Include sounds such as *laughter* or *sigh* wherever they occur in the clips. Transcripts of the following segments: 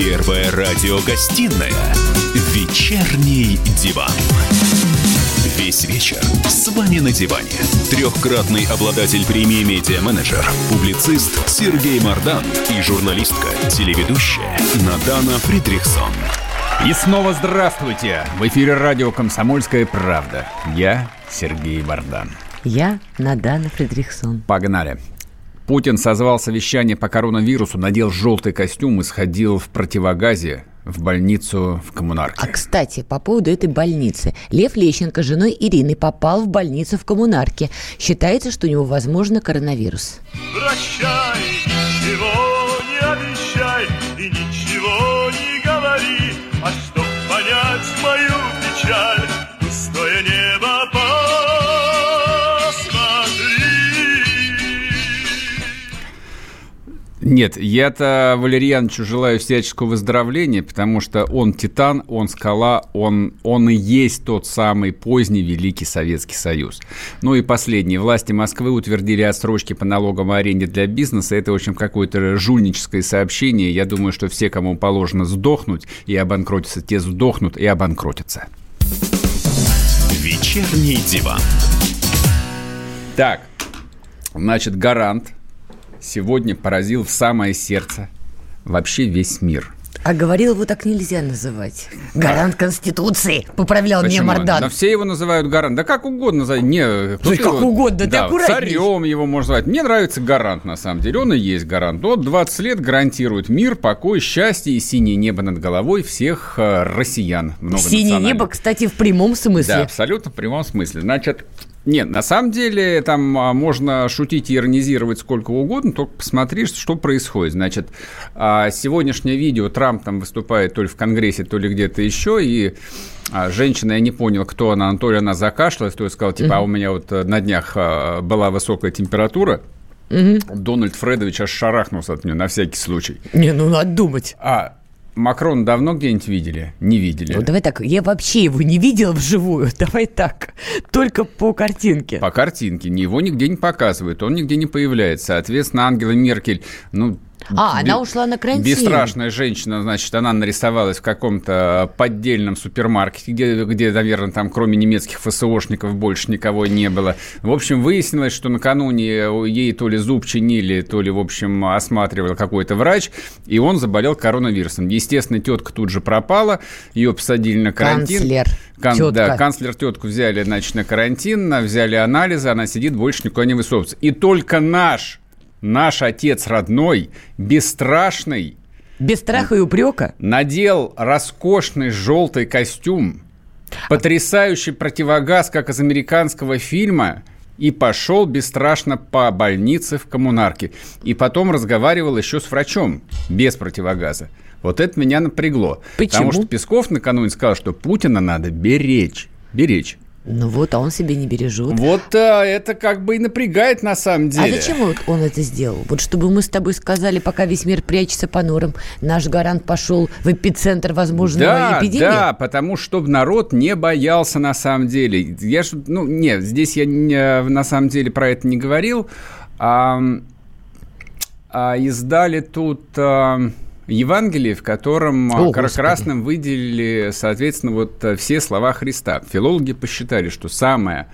Первая радиогостинная «Вечерний диван». Весь вечер с вами на диване. Трехкратный обладатель премии «Медиа-менеджер», публицист Сергей Мардан и журналистка, телеведущая Надана Фридрихсон. И снова здравствуйте! В эфире радио «Комсомольская правда». Я Сергей Мардан. Я Надана Фридрихсон. Погнали. Путин созвал совещание по коронавирусу, надел желтый костюм и сходил в противогазе в больницу в коммунарке. А, кстати, по поводу этой больницы. Лев Лещенко с женой Ирины попал в больницу в коммунарке. Считается, что у него, возможно, коронавирус. Прощай, Нет, я-то Валерьяновичу желаю всяческого выздоровления, потому что он титан, он скала, он, он и есть тот самый поздний Великий Советский Союз. Ну и последнее. Власти Москвы утвердили отсрочки по налогам аренде для бизнеса. Это, в общем, какое-то жульническое сообщение. Я думаю, что все, кому положено сдохнуть и обанкротиться, те сдохнут и обанкротятся. Вечерний диван. Так, значит, гарант – сегодня поразил в самое сердце вообще весь мир. А говорил его так нельзя называть. Гарант Конституции, поправлял Почему? меня Мардан. Да все его называют гарант. Да как угодно называют. Не, ну, как его, угодно, да, царем его можно звать. Мне нравится гарант, на самом деле. Он и есть гарант. Вот 20 лет гарантирует мир, покой, счастье и синее небо над головой всех э, россиян. Синее небо, кстати, в прямом смысле. Да, абсолютно в прямом смысле. Значит, нет, на самом деле там а, можно шутить и иронизировать сколько угодно, только посмотри, что происходит. Значит, а, сегодняшнее видео Трамп там выступает то ли в Конгрессе, то ли где-то еще, и а, женщина, я не понял, кто она, то ли она закашлялась, то есть сказала, типа, а у меня вот э, на днях была высокая температура, Угу. Дональд Фредович аж шарахнулся от нее на всякий случай. Не, ну надо думать. А Макрон давно где-нибудь видели? Не видели. Ну, давай так, я вообще его не видел вживую. *laughs* Давай так, только по картинке. По картинке. Его нигде не показывают, он нигде не появляется. Соответственно, Ангела Меркель, ну, а, она ушла на карантин. Бесстрашная женщина, значит, она нарисовалась в каком-то поддельном супермаркете, где, где, наверное, там кроме немецких ФСОшников больше никого не было. В общем, выяснилось, что накануне ей то ли зуб чинили, то ли, в общем, осматривал какой-то врач, и он заболел коронавирусом. Естественно, тетка тут же пропала, ее посадили на карантин. Канцлер. Кан, тетка. Да, канцлер тетку взяли, значит, на карантин, взяли анализы, она сидит, больше никуда не высовывается. И только наш наш отец родной, бесстрашный, без страха и упрека, надел роскошный желтый костюм, потрясающий противогаз, как из американского фильма, и пошел бесстрашно по больнице в коммунарке. И потом разговаривал еще с врачом без противогаза. Вот это меня напрягло. Почему? Потому что Песков накануне сказал, что Путина надо беречь. Беречь. Ну вот, а он себе не бережет. Вот а, это как бы и напрягает на самом деле. А зачем вот он это сделал? Вот чтобы мы с тобой сказали, пока весь мир прячется по норам, наш гарант пошел в эпицентр возможного да, эпидемии? Да, потому чтобы народ не боялся на самом деле. Я ж, ну, нет, здесь я не, на самом деле про это не говорил. А, а издали тут... А, Евангелие, в котором О, красным выделили, соответственно, вот э, все слова Христа. Филологи посчитали, что самая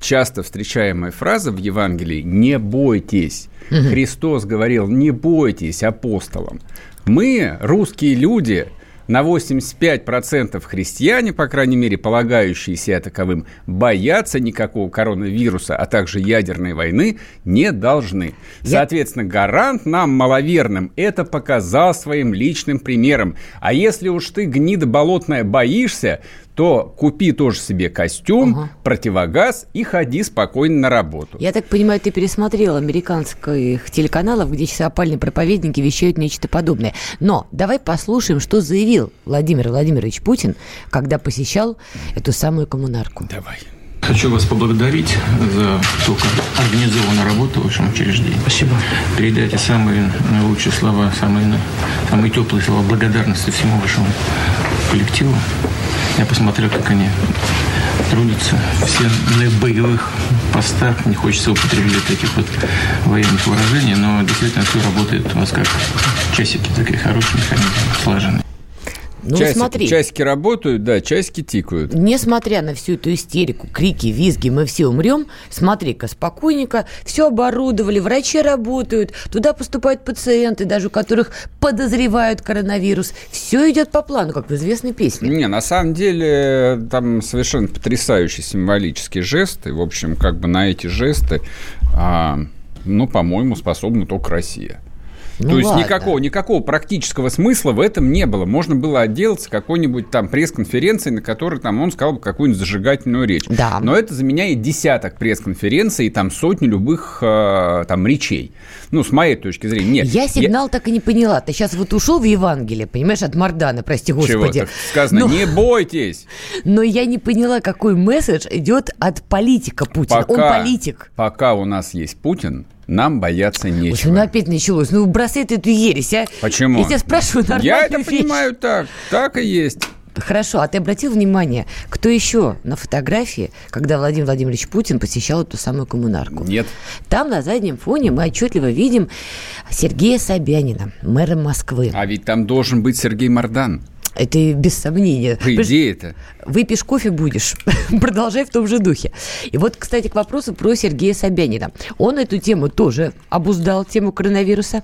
часто встречаемая фраза в Евангелии «не бойтесь». Угу. Христос говорил «не бойтесь апостолам». Мы, русские люди, на 85% христиане, по крайней мере, полагающие себя таковым, бояться никакого коронавируса, а также ядерной войны не должны. Соответственно, гарант нам, маловерным, это показал своим личным примером. А если уж ты, гнида болотная, боишься, то купи тоже себе костюм, ага. противогаз и ходи спокойно на работу. Я так понимаю, ты пересмотрел американских телеканалов, где сейчас опальные проповедники вещают нечто подобное. Но давай послушаем, что заявил Владимир Владимирович Путин, когда посещал эту самую коммунарку. Давай. Хочу вас поблагодарить за ту организованную работу в вашем учреждении. Спасибо. Передайте самые лучшие слова, самые, самые теплые слова благодарности всему вашему коллективу. Я посмотрел, как они трудятся, все на боевых постах. Не хочется употреблять таких вот военных выражений, но действительно все работает у вас как часики, такие хорошие механизмы, слаженные. Ну, часики, смотри. часики работают, да, часики тикают. Несмотря на всю эту истерику, крики, визги, мы все умрем, смотри-ка, спокойненько, все оборудовали, врачи работают, туда поступают пациенты, даже у которых подозревают коронавирус. Все идет по плану, как в известной песне. Не, на самом деле там совершенно потрясающий символический жест. И, в общем, как бы на эти жесты, а, ну, по-моему, способна только Россия. Ну То есть ладно. никакого, никакого практического смысла в этом не было. Можно было отделаться какой-нибудь там пресс-конференцией, на которой там он сказал бы какую-нибудь зажигательную речь. Да. Но это заменяет десяток пресс-конференций и там сотни любых э, там речей. Ну, с моей точки зрения. Нет. Я сигнал так и не поняла. Ты сейчас вот ушел в Евангелие, понимаешь, от Мардана, прости Чего господи. так сказано? Но- Не бойтесь. *laughs* Но я не поняла, какой месседж идет от политика Путина. Он политик. Пока у нас есть Путин, нам бояться Ой, нечего. ну опять началось. Ну бросай ты эту ересь, а. Почему? Я тебя спрашиваю нормальную Я это вещь. понимаю так. Так и есть. Хорошо, а ты обратил внимание, кто еще на фотографии, когда Владимир Владимирович Путин посещал эту самую коммунарку? Нет. Там на заднем фоне мы отчетливо видим Сергея Собянина, мэра Москвы. А ведь там должен быть Сергей Мардан. Это без сомнения. По идее-то. Выпьешь кофе будешь. *laughs* Продолжай в том же духе. И вот, кстати, к вопросу про Сергея Собянина. Он эту тему тоже обуздал, тему коронавируса.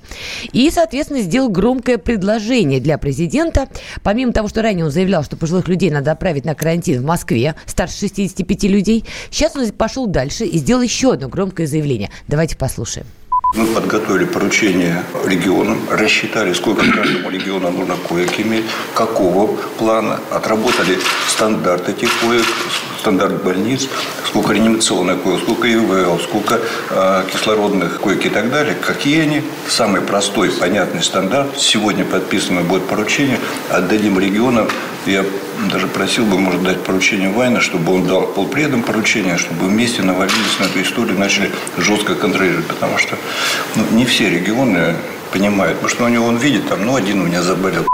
И, соответственно, сделал громкое предложение для президента. Помимо того, что ранее он заявлял, что пожилых людей надо отправить на карантин в Москве, старше 65 людей, сейчас он пошел дальше и сделал еще одно громкое заявление. Давайте послушаем. Мы подготовили поручение регионам, рассчитали, сколько каждому региону нужно коек иметь, какого плана, отработали стандарт этих коек, стандарт больниц, сколько реанимационных коек, сколько ИВЛ, сколько э, кислородных коек и так далее. Какие они? Самый простой, понятный стандарт. Сегодня подписано будет поручение, отдадим регионам. Я даже просил бы, может, дать поручение Вайна, чтобы он дал полпредам поручение, чтобы вместе навалились на эту историю, начали жестко контролировать, потому что ну, не все регионы понимают, потому что у него он видит, там, ну, один у меня заболел.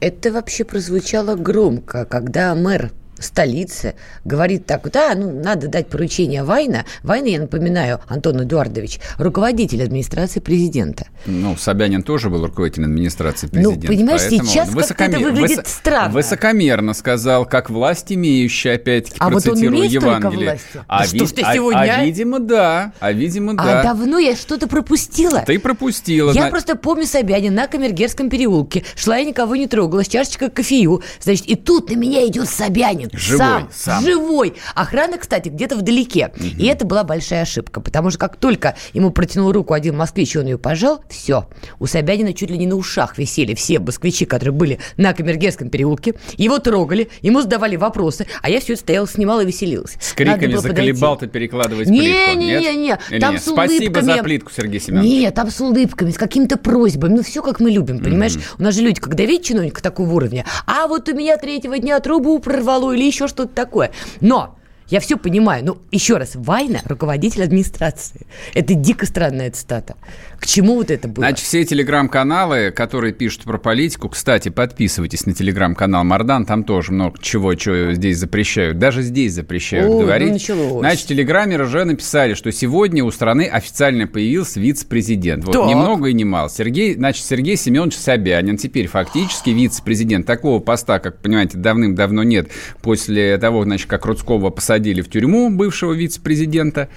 Это вообще прозвучало громко, когда мэр столицы говорит так, да, ну, надо дать поручение Вайна. Вайна, я напоминаю, Антон Эдуардович, руководитель администрации президента. Ну, Собянин тоже был руководителем администрации Ну, президента. понимаешь, поэтому сейчас как-то это высокомер- выглядит высо- странно. Высокомерно сказал, как власть имеющая, опять-таки, А вот он процитирую столько Евангелие. А, Да что ж ты а- сегодня, а, а? видимо, да. А, видимо, А да. давно я что-то пропустила. Ты пропустила. Я зна- просто помню Собянин на Камергерском переулке. Шла я никого не трогала, с чашечкой кофею. Значит, и тут на меня идет Собянин. Живой, сам, сам. живой. Охрана, кстати, где-то вдалеке. И это была большая ошибка, потому что как только ему протянул руку один москвич, и он ее пожал, все. У Собянина чуть ли не на ушах висели все москвичи, которые были на Камергерском переулке. Его трогали, ему задавали вопросы, а я все это стояла, снимала и веселилась. С криками было подойти. заколебал ты перекладывать Не, плитку. не, нет? не, не, там нет? с Спасибо за плитку, Сергей Семенович. Нет, там с улыбками, с какими-то просьбами. Ну, все как мы любим, понимаешь? У нас же люди, когда видят чиновника такого уровня, а вот у меня третьего дня трубу прорвало или еще что-то такое. Но я все понимаю. Ну, еще раз, Вайна – руководитель администрации. Это дико странная цитата. К чему вот это было? Значит, все телеграм-каналы, которые пишут про политику, кстати, подписывайтесь на телеграм-канал Мардан, там тоже много чего, что здесь запрещают. Даже здесь запрещают Ой, ну говорить. началось. Значит, в телеграме уже написали, что сегодня у страны официально появился вице-президент. Вот Так. ни много и ни мало. Сергей, значит, Сергей Семенович Собянин теперь фактически вице-президент. Такого поста, как понимаете, давным-давно нет. После того, значит, как Рудского посадили в тюрьму, бывшего вице-президента.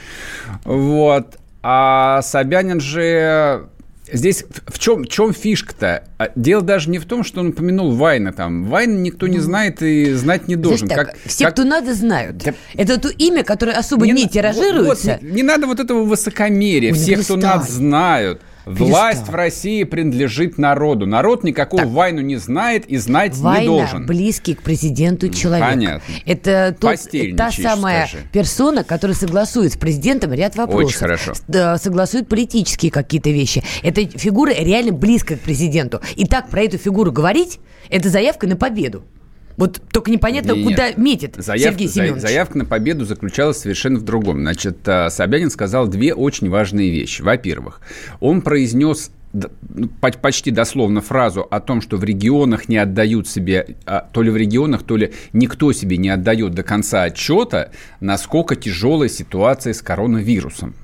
Вот. А Собянин же Здесь в чем, в чем фишка-то? А Дело даже не в том, что он упомянул Вайна там. Вайна никто не знает и знать не должен. Знаешь так, Как- все, как- кто надо, знают. Да- Это то имя, которое особо не, на- тиражируется. вот, не, не надо вот этого высокомерия. Ну Всех, кто нас знают. Власть в России принадлежит народу. Народ никакого Так. Вайну не знает и знать не Вайна должен. близкий к президенту человек. понятно. Это тот, та самая скажи. персона, которая согласует с президентом ряд вопросов. Очень хорошо. Согласует политические какие-то вещи. Эта фигура реально близкая к президенту. И так про эту фигуру говорить, это заявка на победу. Вот только непонятно, Нет, куда метит заявка, Сергей Семенович. заявка на победу заключалась совершенно в другом. Значит, а, Собянин сказал две очень важные вещи. Во-первых, он произнес ну, почти дословно фразу о том, что в регионах не отдают себе, а, то ли в регионах, то ли никто себе не отдает до конца отчета, насколько тяжелая ситуация с коронавирусом.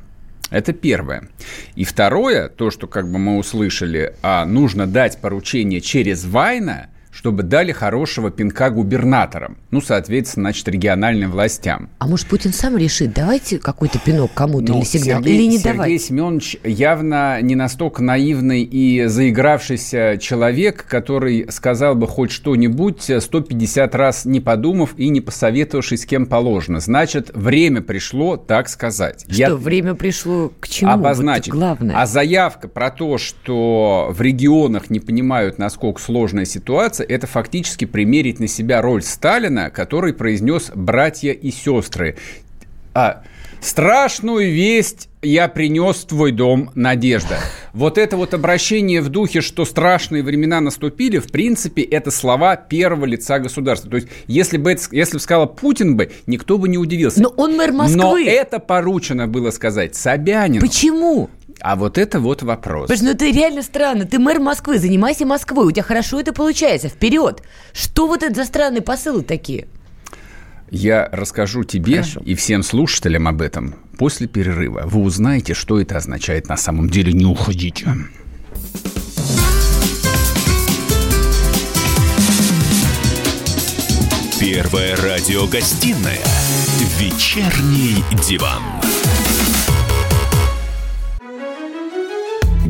Это первое. И второе, то, что как бы мы услышали, а нужно дать поручение через Вайна – чтобы дали хорошего пинка губернаторам, ну, соответственно, значит, региональным властям. А может, Путин сам решит, давайте какой-то пинок кому-то ну, или сигнал, Сергей, или не Сергей давать? Семенович явно не настолько наивный и заигравшийся человек, который сказал бы хоть что-нибудь 150 раз не подумав и не посоветовавшись с кем положено. Значит, время пришло, так сказать. Что, Я... время пришло к чему? Обозначить. Вот главное. А заявка про то, что в регионах не понимают, насколько сложная ситуация, это фактически примерить на себя роль Сталина, который произнес «братья и сестры». А, Страшную весть я принес в твой дом, Надежда. Вот это вот обращение в духе, что страшные времена наступили, в принципе, это слова первого лица государства. То есть, если бы, это, если бы сказала Путин бы, никто бы не удивился. Но он мэр Москвы. Но это поручено было сказать Собянину. Почему? А вот это вот вопрос. Потому ну это реально странно. Ты мэр Москвы, занимайся Москвой. У тебя хорошо это получается. Вперед. Что вот это за странные посылы такие? Я расскажу тебе Хорошо. и всем слушателям об этом после перерыва. Вы узнаете, что это означает на самом деле. Не уходите. Первая радиогостинная «Вечерний диван».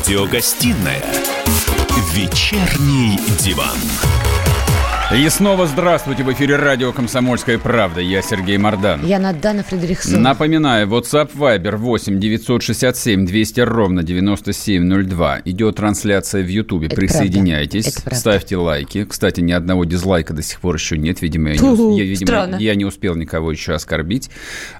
Радиогостинная «Вечерний диван». И снова здравствуйте в эфире радио «Комсомольская правда». Я Сергей Мордан. Я Надана Фредериксон. Напоминаю, WhatsApp Viber 8 967 200 ровно 9702. Идет трансляция в Ютубе. Это Присоединяйтесь, правда. Это правда. ставьте лайки. Кстати, ни одного дизлайка до сих пор еще нет. Видимо, я, не, я, видимо, странно. я не успел никого еще оскорбить.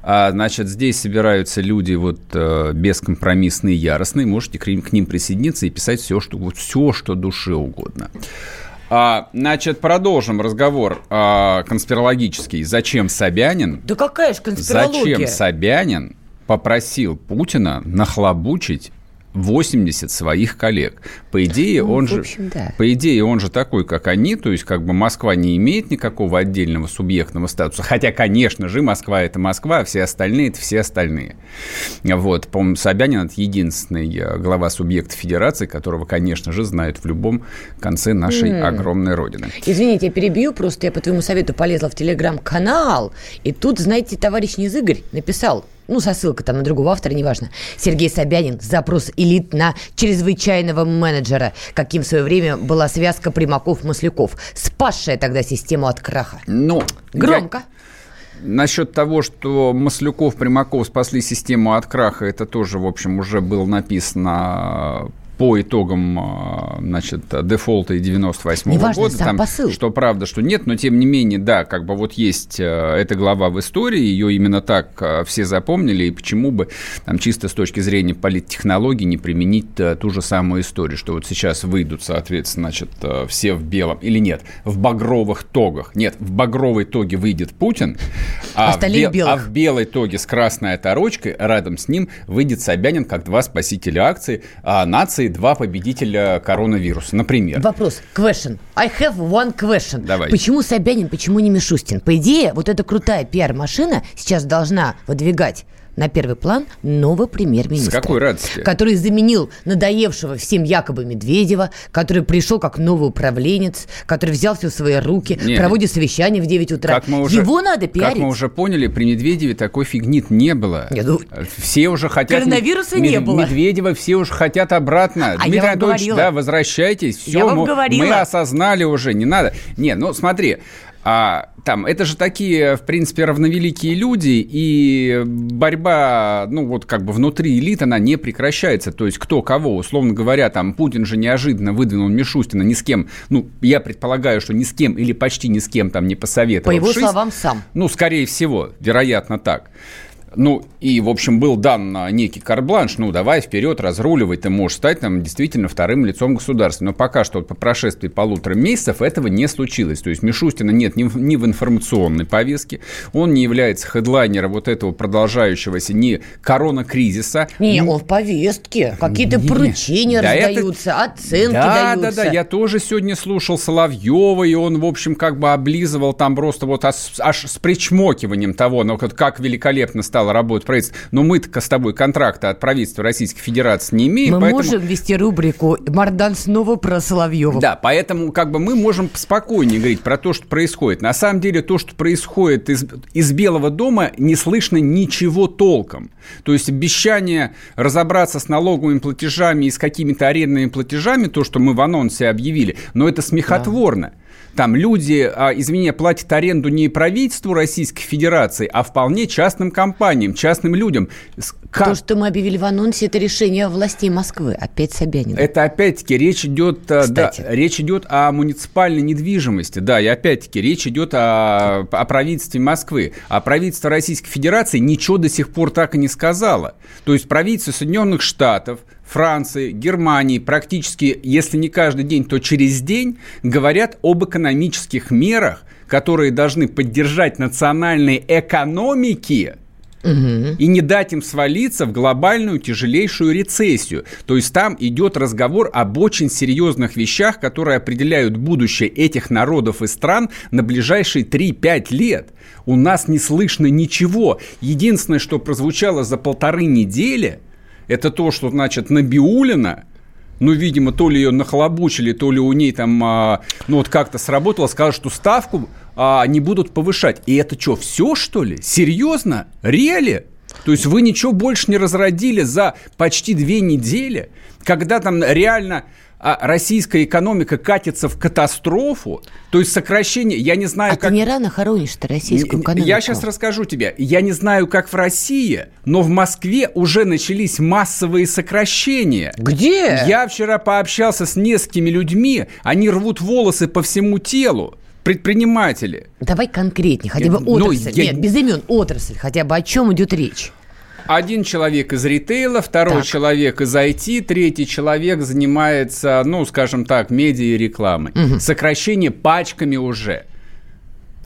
А, значит, здесь собираются люди вот э, бескомпромиссные, яростные. Можете к ним, к ним присоединиться и писать все, что, вот все, что душе угодно. А, значит, продолжим разговор а, конспирологический. Зачем Собянин Да какая же конспирология? Зачем Собянин попросил Путина нахлобучить 80 своих коллег. По идее, Ну, он в же, общем, да. по идее, он же такой, как они, то есть как бы Москва не имеет никакого отдельного субъектного статуса, хотя, конечно же, Москва это Москва, а все остальные это все остальные. Вот, по-моему, Собянин это единственный э, глава субъекта федерации, которого, конечно же, знают в любом конце нашей огромной родины. Извините, я перебью, просто я по твоему совету полезла в телеграм-канал, и тут, знаете, товарищ Незыгорь написал, ну, со ссылкой там на другого автора, неважно. Сергей Собянин, запрос элит на чрезвычайного менеджера, каким в свое время была связка Примаков-Масляков, спасшая тогда систему от краха. Ну, Громко. Насчет того, что Маслюков, Примаков спасли систему от краха, это тоже, в общем, уже было написано по итогам, а, значит, дефолта и 98 Неважно, года. там, посыл. Что правда, что нет, но тем не менее, да, как бы вот есть э, эта глава в истории, ее именно так э, все запомнили, и почему бы там чисто с точки зрения политтехнологий не применить э, ту же самую историю, что вот сейчас выйдут, соответственно, значит, все в белом, или нет, в багровых тогах. Нет, в багровой тоге выйдет Путин, а, в, Остальные в белых. а в белой тоге с красной оторочкой рядом с ним выйдет Собянин как два спасителя акции, а нации два победителя коронавируса, например. Вопрос, question. I have one question. Давайте. Почему Собянин, почему не Мишустин? По идее, вот эта крутая пиар-машина сейчас должна выдвигать на первый план нового премьер-министра. С какой радости? Который заменил надоевшего всем якобы Медведева, который пришел как новый управленец, который взял все в свои руки, Не. проводит совещание в 9 утра. Как мы уже, Его надо пиарить. Как мы уже поняли, при Медведеве такой фигни не было. Не, ну, все уже хотят... коронавируса Мед- не было. Медведева все уже хотят обратно. А Дмитрий я вам Анатольевич, говорила. да, возвращайтесь. Все, Я вам мы, говорила. мы осознали уже, не надо. Не, ну смотри, А там, это же такие, в принципе, равновеликие люди, и борьба, ну, вот как бы внутри элит, она не прекращается. То есть кто кого, условно говоря, там, Путин же неожиданно выдвинул Мишустина ни с кем, ну, я предполагаю, что ни с кем или почти ни с кем там не посоветовал. По его словам, сам. Ну, скорее всего, вероятно, так. Ну, и, в общем, был дан некий карбланш, ну, давай вперед, разруливай, ты можешь стать там действительно вторым лицом государства. Но пока что по прошествии полутора месяцев этого не случилось. То есть Мишустина нет ни в, ни в информационной повестке, он не является хедлайнером вот этого продолжающегося ни корона-кризиса. Не, он в повестке. Какие-то поручения да раздаются, это... оценки да, даются. Да, да, да, я тоже сегодня слушал Соловьева, и он, в общем, как бы облизывал там просто вот аж, аж с причмокиванием того, ну, как великолепно стал стало работать правительство. Но мы-то с тобой контракта от правительства Российской Федерации не имеем. Мы поэтому... можем вести рубрику «Мардан снова про Соловьева». Да, поэтому как бы мы можем спокойнее говорить про то, что происходит. На самом деле то, что происходит из, из Белого дома, не слышно ничего толком. То есть обещание разобраться с налоговыми платежами и с какими-то арендными платежами, то, что мы в анонсе объявили, но это смехотворно. Да. Там люди, а, извини, платят аренду не правительству Российской Федерации, а вполне частным компаниям, частным людям. Как? То, что мы объявили в анонсе, это решение властей Москвы. Опять Собянин. Это опять-таки речь идет, да, речь идет о муниципальной недвижимости. Да, и опять-таки речь идет о, о правительстве Москвы. А правительство Российской Федерации ничего до сих пор так и не сказала. То есть правительство Соединенных Штатов, Франции, Германии практически, если не каждый день, то через день говорят об экономических мерах, которые должны поддержать национальные экономики угу. и не дать им свалиться в глобальную тяжелейшую рецессию. То есть там идет разговор об очень серьезных вещах, которые определяют будущее этих народов и стран на ближайшие 3-5 лет. У нас не слышно ничего. Единственное, что прозвучало за полторы недели – это то, что, значит, Набиулина, ну, видимо, то ли ее нахлобучили, то ли у ней там, а, ну, вот как-то сработало, сказали, что ставку а, не будут повышать. И это что, все, что ли? Серьезно? Реали? То есть вы ничего больше не разродили за почти две недели, когда там реально а российская экономика катится в катастрофу, то есть сокращение, я не знаю, а как... ты не рано хоронишь-то российскую экономику? Я сейчас расскажу тебе. Я не знаю, как в России, но в Москве уже начались массовые сокращения. Где? Я вчера пообщался с несколькими людьми, они рвут волосы по всему телу предприниматели. Давай конкретнее, хотя бы ну, отрасль. Ну, я... Нет, без имен отрасль, хотя бы о чем идет речь. Один человек из ритейла, второй так. человек из IT, третий человек занимается, ну, скажем так, медиа и рекламой. Угу. Сокращение пачками уже.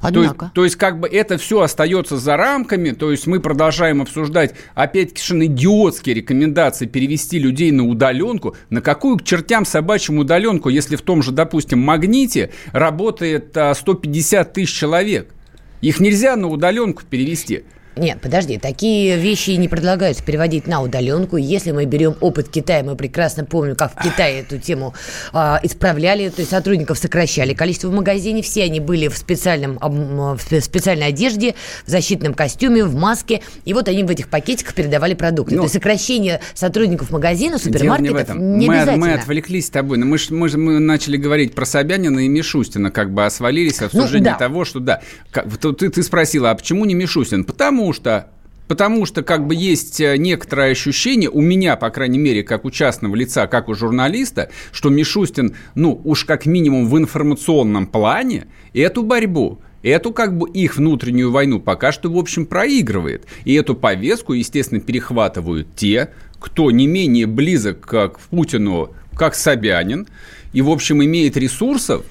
Однако. То, есть, то есть, как бы это все остается за рамками, то есть мы продолжаем обсуждать, опять-таки, совершенно идиотские рекомендации перевести людей на удаленку. На какую к чертям собачьим удаленку, если в том же, допустим, магните работает 150 тысяч человек? Их нельзя на удаленку перевести. Нет, подожди, такие вещи не предлагаются переводить на удаленку. Если мы берем опыт Китая, мы прекрасно помним, как в Китае эту тему э, исправляли, то есть сотрудников сокращали. Количество в магазине, все они были в, специальном, в специальной одежде, в защитном костюме, в маске, и вот они в этих пакетиках передавали продукты. Ну, то есть сокращение сотрудников магазина, супермаркетов не, не мы, обязательно. Мы отвлеклись с тобой, но мы, мы, мы начали говорить про Собянина и Мишустина, как бы освалились обсуждение ну, да. того, что да. Как, ты, ты спросила, а почему не Мишустин? Потому Потому что Потому что как бы есть э, некоторое ощущение, у меня, по крайней мере, как у частного лица, как у журналиста, что Мишустин, ну, уж как минимум в информационном плане, эту борьбу Эту как бы их внутреннюю войну пока что, в общем, проигрывает. И эту повестку, естественно, перехватывают те, кто не менее близок к Путину, как Собянин, и, в общем, имеет ресурсов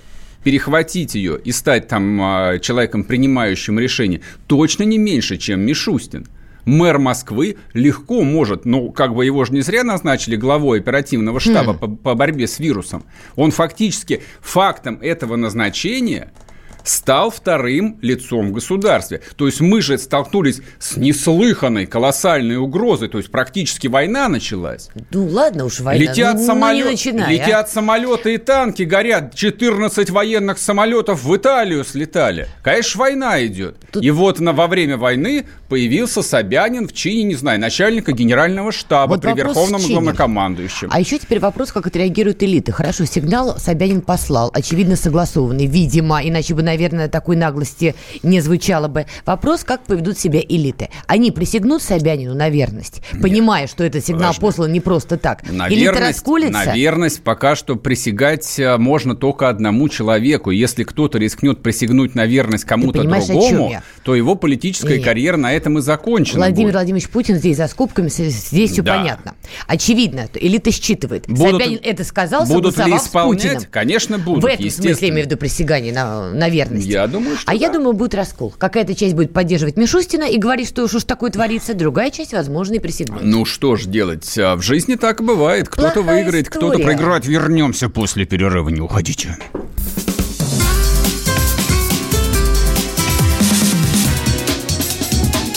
перехватить ее и стать там а, человеком, принимающим решения, точно не меньше, чем Мишустин. Мэр Москвы легко может, ну, как бы его же не зря назначили главой оперативного штаба хм. по, по борьбе с вирусом. Он фактически фактом этого назначения – стал вторым лицом в государстве. То есть мы же столкнулись с неслыханной колоссальной угрозой, то есть практически война началась. Ну ладно уж, война, летят, ну, самолет, ну, начинай, а. летят а? самолеты и танки, горят, 14 военных самолетов в Италию слетали. Конечно, война идет. Тут... И вот на, во время войны появился Собянин в чине, не знаю, начальника генерального штаба вот при верховном главнокомандующем. А еще теперь вопрос, как отреагируют элиты. Хорошо, сигнал Собянин послал, очевидно согласованный, видимо, иначе бы на наверное, такой наглости не звучало бы. Вопрос, как поведут себя элиты. Они присягнут Собянину на верность, понимая, что этот сигнал Подожди. послан не просто так. На Элита верность, расколется. на верность пока что присягать э, можно только одному человеку. Если кто-то рискнет присягнуть на верность кому-то другому? То его политическая Нет. карьера на этом и закончена. Владимир будет. Владимирович Путин здесь за скобками, здесь все Да. понятно. Очевидно, элита считывает. Будут- Собянин это сказал, Будут ли согласовав с исполнять? Путиным. Конечно, будут. В этом смысле я имею в виду присягание на, на верность. Я думаю, что А я да. думаю, будет раскол. Какая-то часть будет поддерживать Мишустина и говорить, что уж уж такое творится, другая часть, возможно, и присягнет. Ну что ж делать? А В жизни так бывает. Кто-то выиграет, кто-то проиграет. Вернемся после перерыва. Не уходите.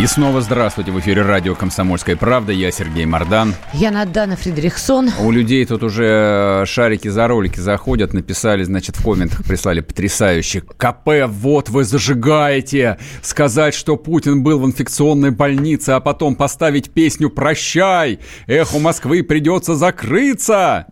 И снова здравствуйте. В эфире радио «Комсомольская правда». Я Сергей Мардан. Я Надана Фридрихсон. У людей тут уже шарики за ролики заходят, написали, значит, в комментах прислали потрясающе. КП, вот вы зажигаете. Сказать, что Путин был в инфекционной больнице, а потом поставить песню «Прощай». Эхо Москвы придется закрыться.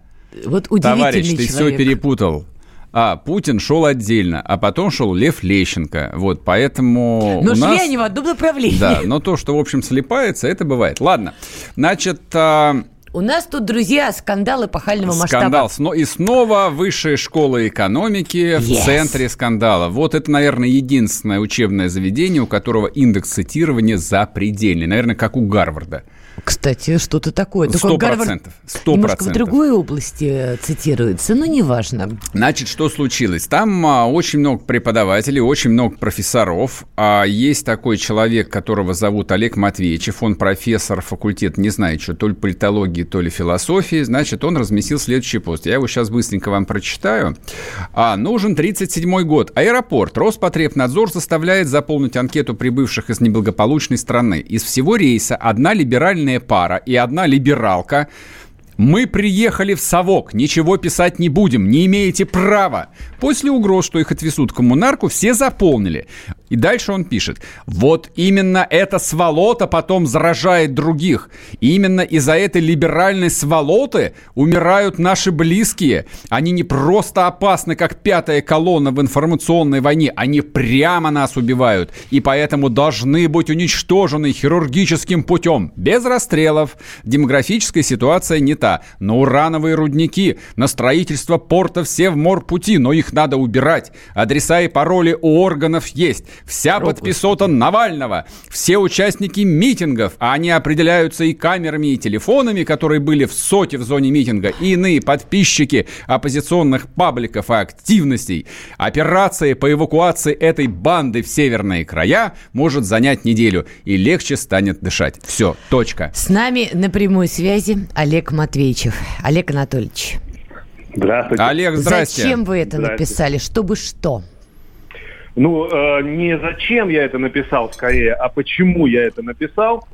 Вот удивительный Товарищ, ты все перепутал. А, Путин шел отдельно, а потом шел Лев Лещенко. Вот, поэтому Но у шли нас... они в одном направлении. Да, но то, что, в общем, слепается, это бывает. Ладно, значит, а, У нас тут, друзья, скандалы эпохального масштаба. скандал. И снова высшая школа экономики в Yes. центре скандала. Вот это, наверное, единственное учебное заведение, у которого индекс цитирования запредельный. Наверное, как у Гарварда. Кстати, что-то такое. Сто процентов. Сто Немножко в другой области э, цитируется, но неважно. Значит, что случилось? Там а, очень много преподавателей, очень много профессоров. А есть такой человек, которого зовут Олег Матвеевичев. Он профессор факультета, не знаю, что, то ли политологии, то ли философии. Значит, он разместил следующий пост. Я его сейчас быстренько вам прочитаю. А, нужен 37 год. Аэропорт. Роспотребнадзор заставляет заполнить анкету прибывших из неблагополучной страны. Из всего рейса одна либеральная пара и одна либералка мы приехали в совок, ничего писать не будем, не имеете права. После угроз, что их отвезут коммунарку, все заполнили. И дальше он пишет, вот именно эта сволота потом заражает других. И именно из-за этой либеральной сволоты умирают наши близкие. Они не просто опасны, как пятая колонна в информационной войне, они прямо нас убивают. И поэтому должны быть уничтожены хирургическим путем, без расстрелов. Демографическая ситуация не та. На урановые рудники, на строительство порта все в морпути, но их надо убирать. Адреса и пароли у органов есть. Вся подписота Навального. Все участники митингов, а они определяются и камерами, и телефонами, которые были в соте в зоне митинга, и иные подписчики оппозиционных пабликов и активностей. Операция по эвакуации этой банды в северные края может занять неделю, и легче станет дышать. Все, точка. С нами на прямой связи Олег Матвеевичев. Олег Анатольевич, Здравствуйте. Олег, здрасте. зачем вы это Здрасте. написали? Чтобы что? Ну, э, не зачем я это написал скорее, а почему я это написал.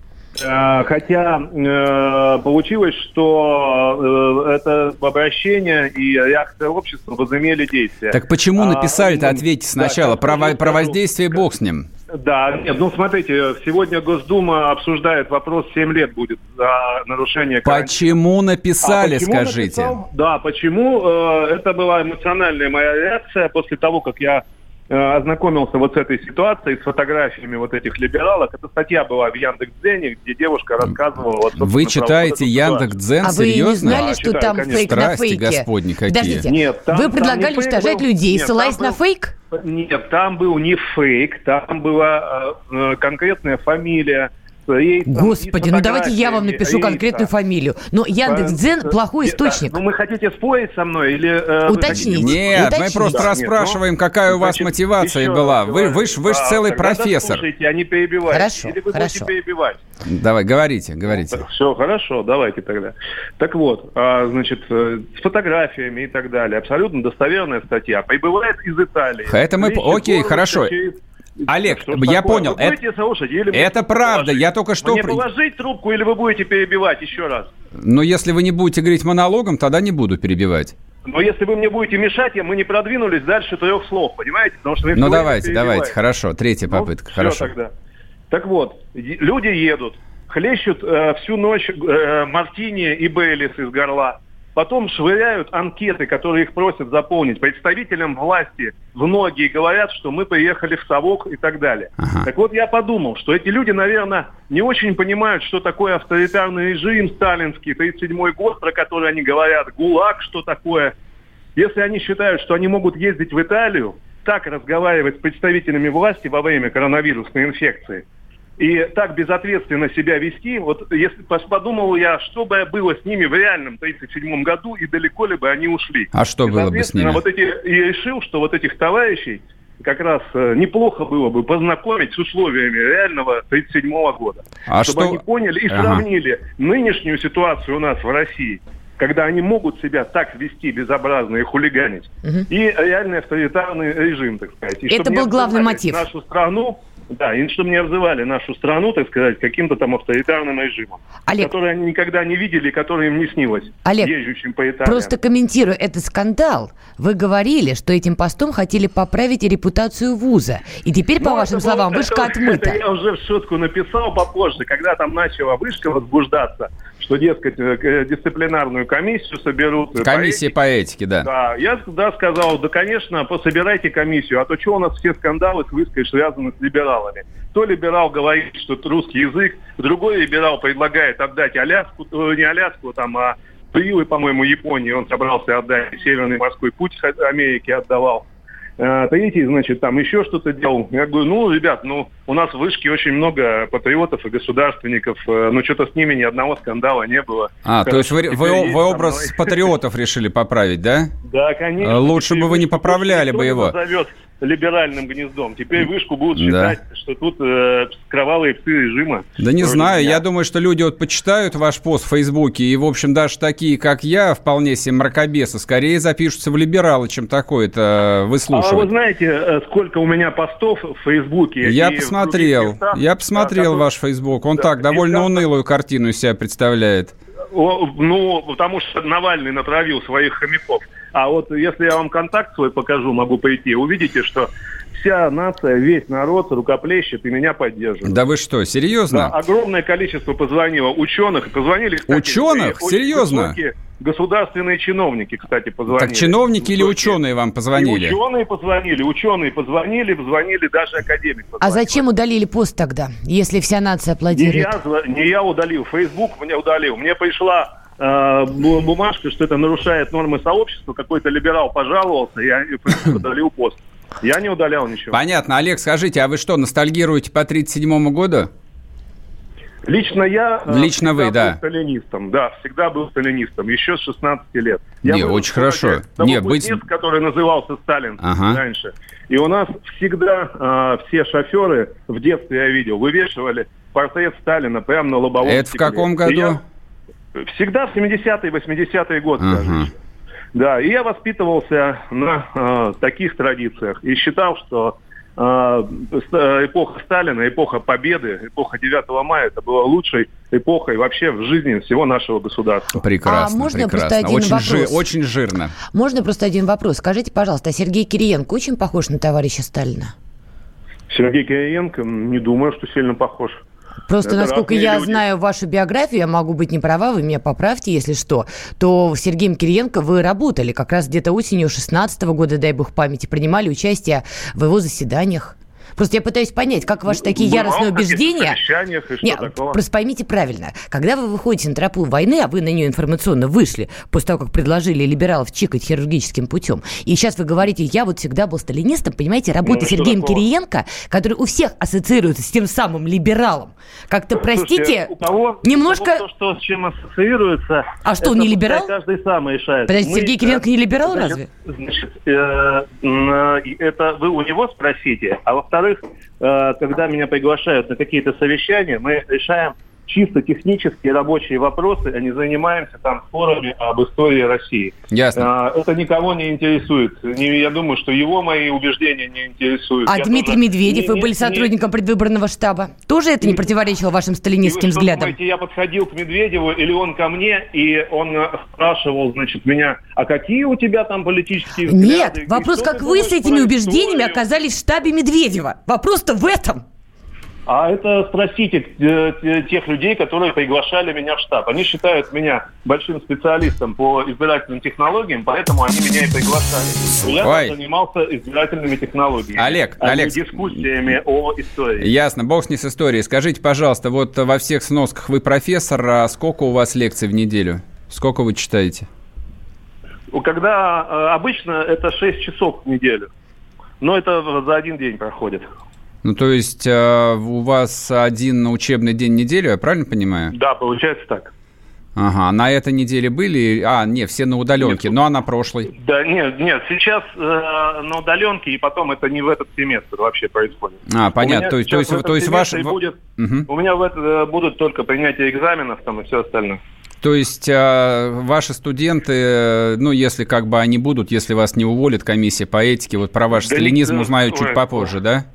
Э, хотя э, получилось, что э, это обращение и реакция общества возымели действие. Так почему А, написали-то? ну, Ответьте да, сначала. как Про, во- про воздействие бог с ним. Да, нет, ну смотрите, сегодня Госдума обсуждает вопрос, 7 лет будет за нарушение карантина. Почему написали, А почему скажите? написал? Да, почему? Э, Это была эмоциональная моя реакция после того, как я ознакомился вот с этой ситуацией, с фотографиями вот этих либералов. Эта статья была в Яндекс.Дзене, где девушка рассказывала... Вот, Вы читаете вот. Яндекс.Дзен? А вы не Серьезно? знали, Да, что читаю, там конечно. фейк на Страсти фейке? господни какие. Подождите, Нет, там- вы предлагали уничтожать был. людей, Нет, ссылаясь там на был- фейк? Нет, там был не фейк, там была э, э, конкретная фамилия. С Господи, ну давайте я вам напишу рейса. конкретную фамилию. Но Яндекс.Дзен Э, плохой источник. Ну, вы хотите спорить со мной или... э, вы Уточните. хотите- Нет, мы Уточните. просто Да, расспрашиваем, нет, ну, какая у вас значит, мотивация была. Вы, вы ж, вы ж А, целый тогда профессор. Слушайте, а не перебивайте. Хорошо, Или вы хорошо. перебивать? Давай, говорите, говорите. Все, хорошо, давайте тогда. Так вот, а, значит, э, с фотографиями и так далее. Абсолютно достоверная статья. Прибывает из Италии. Это мы- окей, хорошо. через- Олег, Что я такое? понял, Вы будете слушать или это правда, положить? я только что Мне положить трубку или вы будете перебивать еще раз? Но если вы не будете говорить монологом, тогда не буду перебивать. Но если вы мне будете мешать, я- мы не продвинулись дальше трех слов, понимаете? Потому что Ну давайте, давайте, хорошо, третья Ну, попытка, всё хорошо. тогда. Так вот, люди едут, хлещут э, всю ночь э, мартини и бейлис из горла. Потом швыряют анкеты, которые их просят заполнить представителям власти в ноги и говорят, что мы приехали в совок и так далее. Ага. Так вот, я подумал, что эти люди, наверное, не очень понимают, что такое авторитарный режим сталинский, 37 год, про который они говорят, ГУЛАГ, что такое. Если они считают, что они могут ездить в Италию, так разговаривать с представителями власти во время коронавирусной инфекции, и так безответственно себя вести, вот если подумал я, что бы было с ними в реальном 37 году и далеко ли бы они ушли. А что было бы с ними? Вот эти, и решил, что вот этих товарищей как раз э, неплохо было бы познакомить с условиями реального 37 года. А чтобы что- они поняли и Ага. сравнили нынешнюю ситуацию у нас в России, когда они могут себя так вести безобразно и хулиганить, и реальный авторитарный режим, так сказать. И Это был главный мотив. Нашу страну, да, и чтобы не обзывали нашу страну, так сказать, каким-то там авторитарным режимом, Олег. который они никогда не видели который им не снилось, Олег, езжущим по Италии. Просто комментируя этот скандал, вы говорили, что этим постом хотели поправить репутацию вуза. И теперь, по Ну, вашим это было- словам, вышка это- отмыта. Это я уже в шутку написал попозже, когда там начала вышка возбуждаться, что, дескать, э, э, дисциплинарную комиссию соберут. э, Комиссия по по этике, да. Да, я тогда сказал, да, конечно, пособирайте комиссию, а то что у нас все скандалы с выской связаны с либералами. То либерал говорит, что это русский язык, другой либерал предлагает отдать Аляску, не Аляску, там, а Прилы, по-моему, Японии он собрался отдать, Северный морской путь Америки отдавал. Э, Третий, значит, там еще что-то делал. Я говорю, ну, ребят, ну, у нас в вышке очень много патриотов и государственников, э, но что-то с ними ни одного скандала не было. А, то есть вы, вы, вы образ патриотов решили поправить, да? Да, конечно. Э, лучше бы вы не поправляли бы его. назовет либеральным гнездом. Теперь вышку будут Да. считать, что тут э, кровавые псы режима. Да не знаю, меня. я думаю, что люди вот почитают ваш пост в Фейсбуке, и, в общем, даже такие, как я, вполне себе мракобесы, скорее запишутся в либералы, чем такое-то А вы знаете, э, сколько у меня постов в Фейсбуке? Я посмотрел, местах, я посмотрел которые- ваш Фейсбук, он Да, так, довольно там- унылую картину из себя представляет. Ну, потому что Навальный натравил своих хомяков. А вот если я вам контакт свой покажу, могу пойти, увидите, что вся нация, весь народ рукоплещет и меня поддерживает. Да вы что, Да, серьезно? огромное количество позвонило ученых. Позвонили, кстати, Ученых? очень Серьезно? высокие Государственные чиновники, кстати, позвонили. Так чиновники или ученые вам И позвонили? ученые позвонили, ученые позвонили, позвонили даже академик. А позвонил. зачем удалили пост тогда, если вся нация Не аплодирует? я, зва- не я удалил, Facebook мне удалил. Мне пришла э, бу- бумажка, что это нарушает нормы сообщества. Какой-то либерал пожаловался, я удалил пост. Я не удалял ничего. Понятно. Олег, скажите, а вы что, ностальгируете по 37 году? Лично я э, Лично вы, да. был сталинистом. Да, всегда был сталинистом. Еще с 16 лет. Не, был очень в хорошо. Не, быть- который назывался Сталин Ага. раньше. И у нас всегда э, все шоферы, в детстве я видел, вывешивали портрет Сталина прямо на лобовом Это в стекле. каком И году? я- Всегда в 70-е, 80-е годы, Ага. даже. Да, и я воспитывался на э, таких традициях и считал, что э, ст- эпоха Сталина, эпоха Победы, эпоха 9 мая, это была лучшей эпохой вообще в жизни всего нашего государства. Прекрасно, А можно прекрасно. просто один очень, жи- вопрос? очень жирно. Можно просто один вопрос? Скажите, пожалуйста, а Сергей Кириенко очень похож на товарища Сталина? Сергей Кириенко, не думаю, что сильно похож. Просто, Это насколько я люди. знаю вашу биографию, я могу быть не права, вы меня поправьте, если что, то с Сергеем Кириенко вы работали как раз где-то осенью 16 года, дай бог памяти, принимали участие в его заседаниях. Просто я пытаюсь понять, как ваши такие Бывал яростные убеждения... Нет, такого? просто поймите правильно. Когда вы выходите на тропу войны, а вы на нее информационно вышли, после того, как предложили либералов чикать хирургическим путем, и сейчас вы говорите, я вот всегда был сталинистом, понимаете, работа Ну, Сергеем такого? Кириенко, который у всех ассоциируется с тем самым либералом, как-то, простите, у кого, немножко... у кого что с чем ассоциируется. А что, он не либерал? Каждый сам решает. Подождите, Мы, Сергей э, Кириенко не либерал значит, разве? Значит, э, э, это вы у него спросите. А во-вторых, э, когда меня приглашают на какие-то совещания, мы решаем чисто технические рабочие вопросы, а не занимаемся там спорами об истории России. Ясно. Э, Это никого не интересует. Не- Я думаю, что его мои убеждения не интересуют. А Я Дмитрий тоже Медведев, не- вы не- были не- сотрудником предвыборного штаба. Тоже это не противоречило вашим и сталинистским вы что взглядам? думаете, я подходил к Медведеву, или он ко мне, и он э, спрашивал, значит, меня, а какие у тебя там политические взгляды? Нет, вопрос, как вы с этими убеждениями оказались в штабе Медведева. Вопрос-то в этом. А это спросите э, те- тех людей, которые приглашали меня в штаб. Они считают меня большим специалистом по избирательным технологиям, поэтому они меня и приглашали. Я Ой. занимался избирательными технологиями. Олег, а не Олег. дискуссиями о истории. Ясно, бог с ней с историей. Скажите, пожалуйста, вот во всех сносках вы профессор, а сколько у вас лекций в неделю? Сколько вы читаете? Когда э, обычно это 6 часов в неделю. Но это за один день проходит. Ну, то есть э, у вас один учебный день в неделю, я правильно понимаю? Да, получается так. Ага, на этой неделе были? А, не, все на удаленке, ну а на прошлой? Да, нет, нет, сейчас э, на удаленке, и потом это не в этот семестр вообще происходит. А, понятно, то есть, то есть, то есть ваш... будет- Мгм. У меня в это, э, будут только принятие экзаменов там и все остальное. То есть э, ваши студенты, э, ну, если как бы они будут, если вас не уволит комиссия по этике, вот про ваш Да сталинизм узнают чуть попозже, да?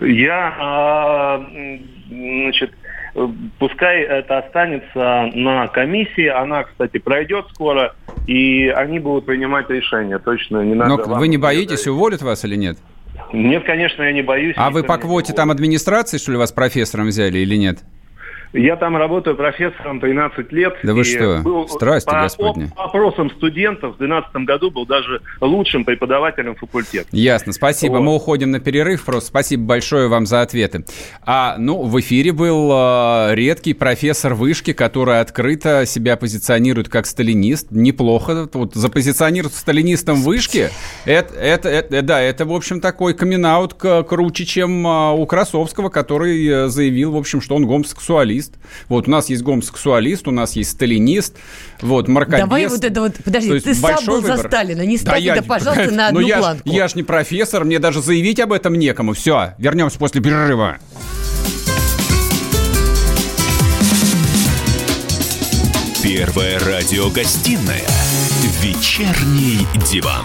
Я, а, значит, пускай это останется на комиссии, она, кстати, пройдет скоро, и они будут принимать решения, точно не надо. Но вы не это боитесь, говорить. уволят вас или нет? Нет, конечно, я не боюсь. А вы по квоте там администрации, что ли, вас профессором взяли или нет? Я там работаю профессором 13 лет. Да вы что? был Страсти по Господни. оп- опросам студентов в 2012 году был даже лучшим преподавателем факультета. Ясно, спасибо. Вот. Мы уходим на перерыв. Просто спасибо большое вам за ответы. А, ну, в эфире был э, редкий профессор вышки, который открыто себя позиционирует как сталинист. Неплохо. Вот запозиционировать сталинистом вышки, это, это, это- да, это, в общем, такой камин круче, чем э, у Красовского, который э, заявил, в общем, что он гомосексуалист. Вот, у нас есть гомосексуалист, у нас есть сталинист, вот, маркобес. Давай вот это вот, подожди, ты сам был за выбор. Сталина, не Да ставь я- это, пожалуйста, на *laughs* ну одну я ж- планку. я ж не профессор, мне даже заявить об этом некому. Все, вернемся после перерыва. Первая радиогостинная «Вечерний диван».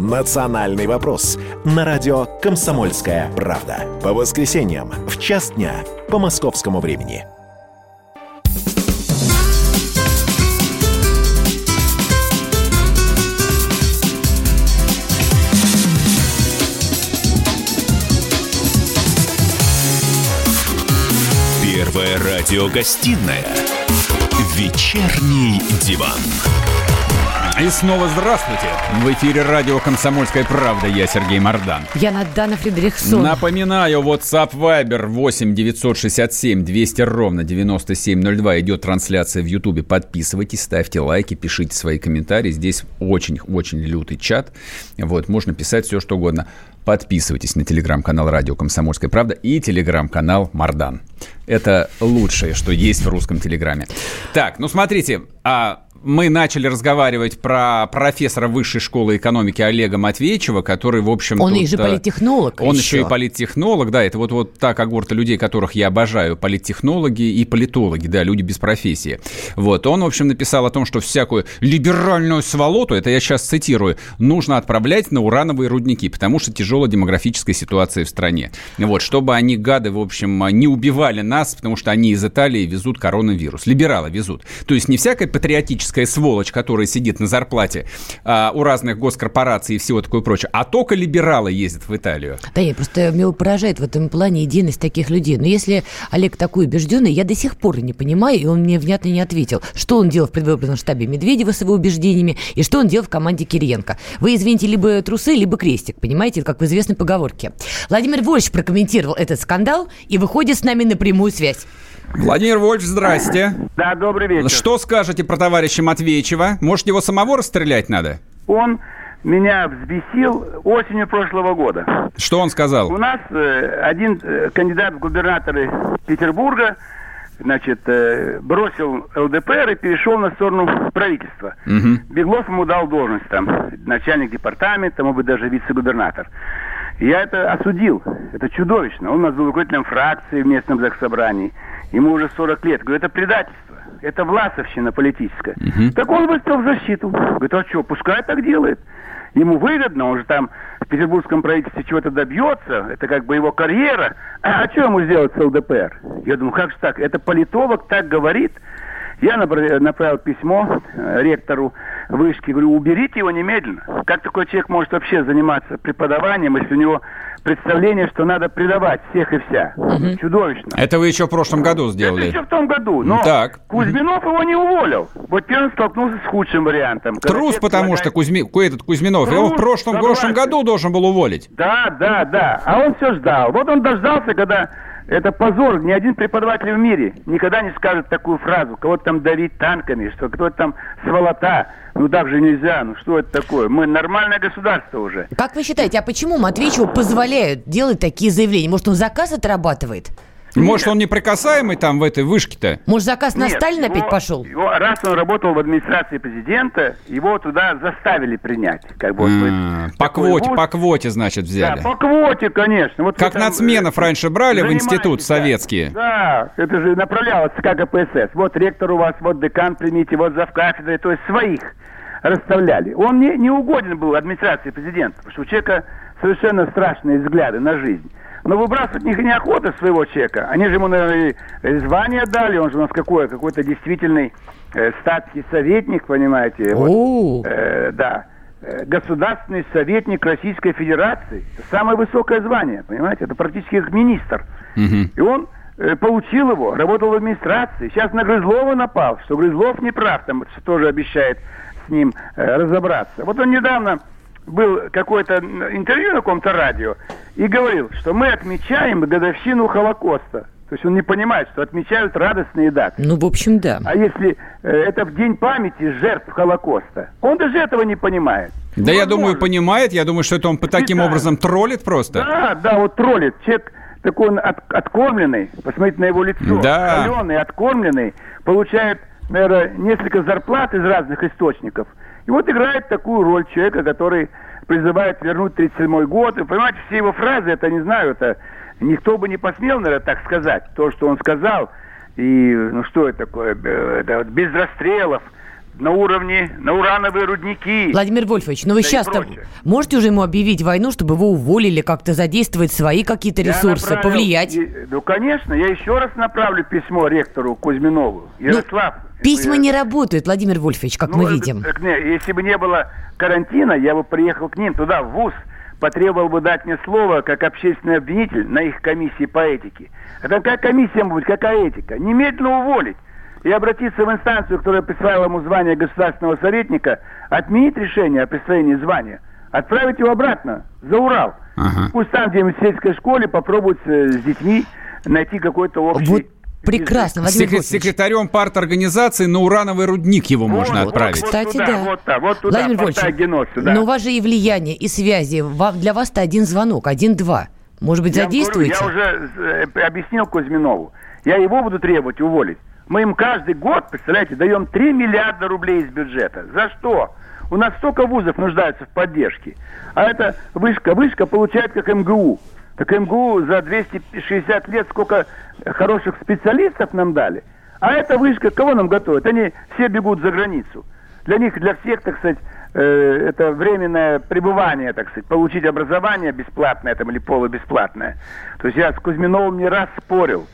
«Национальный вопрос» на радио «Комсомольская правда». По воскресеньям в час дня по московскому времени. Первая радиогостинная «Вечерний диван». И снова здравствуйте. В эфире радио «Комсомольская правда». Я Сергей Мордан. Я Надана Фредериксон. Напоминаю, WhatsApp Viber 8 967 200 ровно 9702. Идет трансляция в Ютубе. Подписывайтесь, ставьте лайки, пишите свои комментарии. Здесь очень-очень лютый чат. Вот, можно писать все, что угодно. Подписывайтесь на телеграм-канал «Радио Комсомольская правда» и телеграм-канал «Мардан». Это лучшее, что есть в русском телеграме. Так, ну смотрите, а мы начали разговаривать про профессора высшей школы экономики Олега Матвеевичева, который, в общем Он тут, же э, политтехнолог Он еще. еще и политтехнолог, да, это вот, вот та когорта людей, которых я обожаю, политтехнологи и политологи, да, люди без профессии. Вот, он, в общем, написал о том, что всякую либеральную сволоту, это я сейчас цитирую, нужно отправлять на урановые рудники, потому что тяжелая демографическая ситуация в стране. Вот, чтобы они, гады, в общем, не убивали нас, потому что они из Италии везут коронавирус. Либералы везут. То есть не всякая патриотическая сволочь, которая сидит на зарплате а, у разных госкорпораций и всего такое прочее, а только либералы ездят в Италию. Да нет, просто меня поражает в этом плане единость таких людей. Но если Олег такой убежденный, я до сих пор не понимаю, и он мне внятно не ответил, что он делал в предвыборном штабе Медведева с его убеждениями, и что он делал в команде Кириенко. Вы, извините, либо трусы, либо крестик, понимаете, как в известной поговорке. Владимир Вольфович прокомментировал этот скандал и выходит с нами на прямую связь. Владимир Вольф, здрасте. Да, добрый вечер. Что скажете про товарища Матвеичева? Может, его самого расстрелять надо? Он меня взбесил осенью прошлого года. Что он сказал? У нас э, один э, кандидат в губернаторы Петербурга значит, э, бросил ЛДПР и перешел на сторону правительства. Мгм. Беглов ему дал должность там, начальник департамента, может быть, даже вице-губернатор. Я это осудил. Это чудовищно. Он у нас был руководителем фракции в местном заксобрании. Ему уже 40 лет. Говорю, это предательство. Это власовщина политическая. Так он выступил в защиту. Говорит, а что, пускай так делает. Ему выгодно, он же там в петербургском правительстве чего-то добьется, это как бы его карьера. А, что ему сделать с ЛДПР? Я думаю, как же так? Это политолог так говорит? Я направил письмо э, ректору вышки, говорю, уберите его немедленно. Как такой человек может вообще заниматься преподаванием, если у него представление, что надо предавать всех и вся? Чудовищно. Это вы еще в прошлом году Это сделали. еще в том году. Но Так. Кузьминов его не уволил. Вот он столкнулся с худшим вариантом. Трус, потому что Кузьми... ку- этот Кузьминов. Его в Трус, прошлом, в прошлом согласен. году должен был уволить. Да, да, да. А он все ждал. Вот он дождался, когда это позор. Ни один преподаватель в мире никогда не скажет такую фразу. Кого-то там давить танками, что кто-то там сволота. Ну так же нельзя. Ну что это такое? Мы нормальное государство уже. Как вы считаете, а почему Матвеичеву позволяют делать такие заявления? Может, он заказ отрабатывает? Может, он неприкасаемый там в этой вышке-то? Может, заказ на Нет, Сталина его- опять пошел? его- раз он работал в администрации президента, его туда заставили принять. Как бы, вот, М, По квоте, вуз. по квоте, значит, Да, взяли. по квоте, конечно. Вот Как там, нацменов э, раньше брали в институт да. советские. Да, это же направлялось ЦК КПСС. Вот ректор у вас, вот декан примите, вот завкафедрой, то есть своих расставляли. Он не, не угоден был администрации президента, потому что у человека совершенно страшные взгляды на жизнь. Но выбрасывать них неохота своего человека. Они же ему, наверное, и звание дали, он же у нас какой, какой-то действительный э, статский советник, понимаете. Вот. Э, да, Э, государственный советник Российской Федерации. Это самое высокое звание, понимаете? Это практически как министр. Мгм. И он э, получил его, работал в администрации. Сейчас на Грызлова напал, что Грызлов не прав, там что тоже обещает с ним э, разобраться. Вот он недавно был какое-то интервью на каком-то радио и говорил, что мы отмечаем годовщину Холокоста. То есть он не понимает, что отмечают радостные даты. ну, в общем, да. А если э, это в день памяти жертв Холокоста? Он даже этого не понимает. Да я Невозможно. думаю, понимает. Я думаю, что это он по таким образом троллит просто. Да, да, вот троллит. Человек такой он от- откормленный, посмотрите на его лицо. Да. Холеный, откормленный, получает, наверное, несколько зарплат из разных источников. И вот играет такую роль человека, который призывает вернуть 37 год. И, понимаете, все его фразы, это не знаю, это никто бы не посмел, наверное, так сказать. То, что он сказал, и, ну что это такое, э, это вот без расстрелов, на уровне, на урановые рудники. Владимир Вольфович, ну вы Да сейчас-то можете уже ему объявить войну, чтобы его уволили, как-то задействовать свои какие-то Я ресурсы, направил- повлиять? и- ну, конечно, я еще раз направлю письмо ректору Кузьминову. Ярослав. Ну, Письма э, не работают, Владимир Вольфович, как ну, мы это- видим. так не, если бы не было карантина, я бы приехал к ним туда, в ВУЗ, потребовал бы дать мне слово как общественный обвинитель на их комиссии по этике. Это какая комиссия может быть, какая этика? Немедленно уволить и обратиться в инстанцию, которая присвоила ему звание государственного советника, отменить решение о присвоении звания, отправить его обратно, за Урал. Ага. Пусть там где-нибудь в сельской школе попробуют э, с детьми найти какой-то общий... Вот прекрасно, Владимир Секре- секретарем парторганизации на урановый рудник его можно Вот, отправить. вот, Кстати, туда, да. Вот, так, вот туда, Владимир Вольфович, но у вас же и влияние, и связи. Для вас-то один звонок, один-два. Может быть, Я задействуете? говорю, Я уже э, объяснил Кузьминову. я его буду требовать уволить. Мы им каждый год, представляете, даем 3 миллиарда рублей из бюджета. За что? У нас столько вузов нуждаются в поддержке. А это вышка. Вышка получает как МГУ. Так МГУ за 260 лет сколько хороших специалистов нам дали. А эта вышка, кого нам готовят? Они все бегут за границу. Для них, для всех, так сказать, э, это временное пребывание, так сказать, получить образование бесплатное там, или полубесплатное. То есть я с Кузьминовым не раз спорил,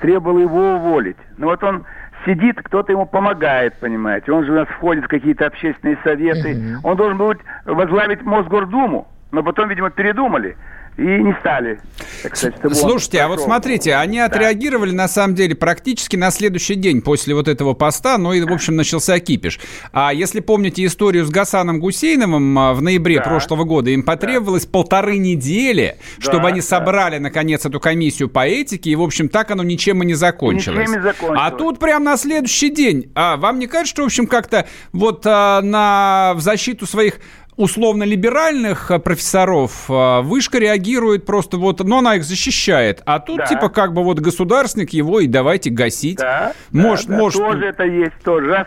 требовал его уволить. Но вот он сидит, кто-то ему помогает, понимаете. Он же у нас входит в какие-то общественные советы. Он должен будет возглавить Мосгордуму. Но потом, видимо, передумали и не стали. Так сказать, чтобы Слушайте, а вот смотрите, они отреагировали на самом деле практически на следующий день после вот этого поста, ну и, в общем, начался кипиш. А если помните историю с Гасаном Гусейновым а, в ноябре прошлого года, им потребовалось полторы недели, чтобы Да, они да. собрали, наконец, эту комиссию по этике, и, в общем, так оно ничем и не закончилось. Ничем не закончилось. А тут прям на следующий день. А вам не кажется, что, в общем, как-то вот а, на, в защиту своих условно-либеральных а, профессоров а, вышка реагирует просто вот, но она их защищает. А тут Да. типа как бы вот государственник его и давайте гасить. Да, может, да, да, может. Тоже это есть тоже. Раз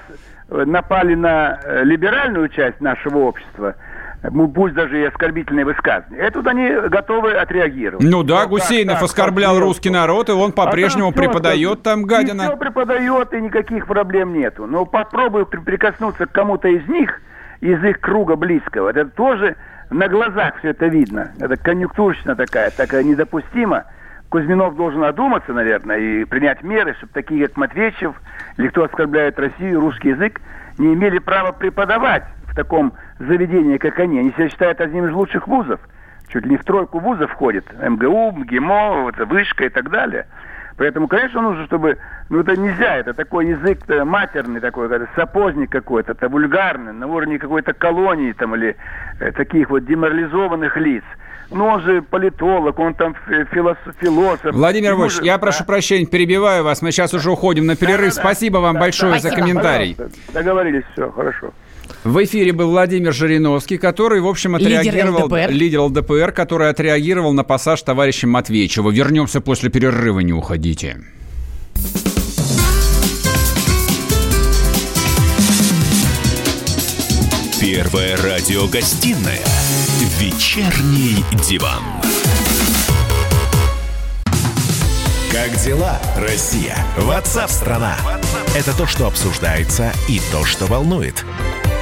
э, напали на э, либеральную часть нашего общества, э, ну, пусть даже и оскорбительные высказывания, это тут они готовы отреагировать. Ну да, Вот Гусейнов так, оскорблял так, русский народ, и он по-прежнему А там преподает там И гадина. все преподает, и никаких проблем нету. Но попробуй при- прикоснуться к кому-то из них, из их круга близкого. Это тоже на глазах все это видно. Это конъюнктурщина такая, такая недопустима. Кузьминов должен одуматься, наверное, и принять меры, чтобы такие, как Матвеевичев, или кто оскорбляет Россию, русский язык, не имели права преподавать в таком заведении, как они. Они себя считают одним из лучших вузов. Чуть ли не в тройку вузов входит. МГУ, МГИМО, вот, Вышка и так далее. Поэтому, конечно, нужно, чтобы... Ну, это нельзя, это такой язык матерный такой, это сапожник какой-то, это вульгарный, на уровне какой-то колонии там, или э, таких вот деморализованных лиц. Ну, он же политолог, он там фи- философ. философ. Владимир же- я да. прошу прощения, перебиваю вас. Мы сейчас уже уходим на перерыв. Спасибо вам большое за Спасибо. комментарий. Пожалуйста. Договорились, все, хорошо. В эфире был Владимир Жириновский, который, в общем, Лидер отреагировал... ЛДПР. Лидер ЛДПР, который отреагировал на пассаж товарища Матвеевичева. Вернемся после перерыва, не уходите. Первая радиогостинная «Вечерний диван». Как дела, Россия? Ватсап-страна! Это то, что обсуждается и то, что волнует.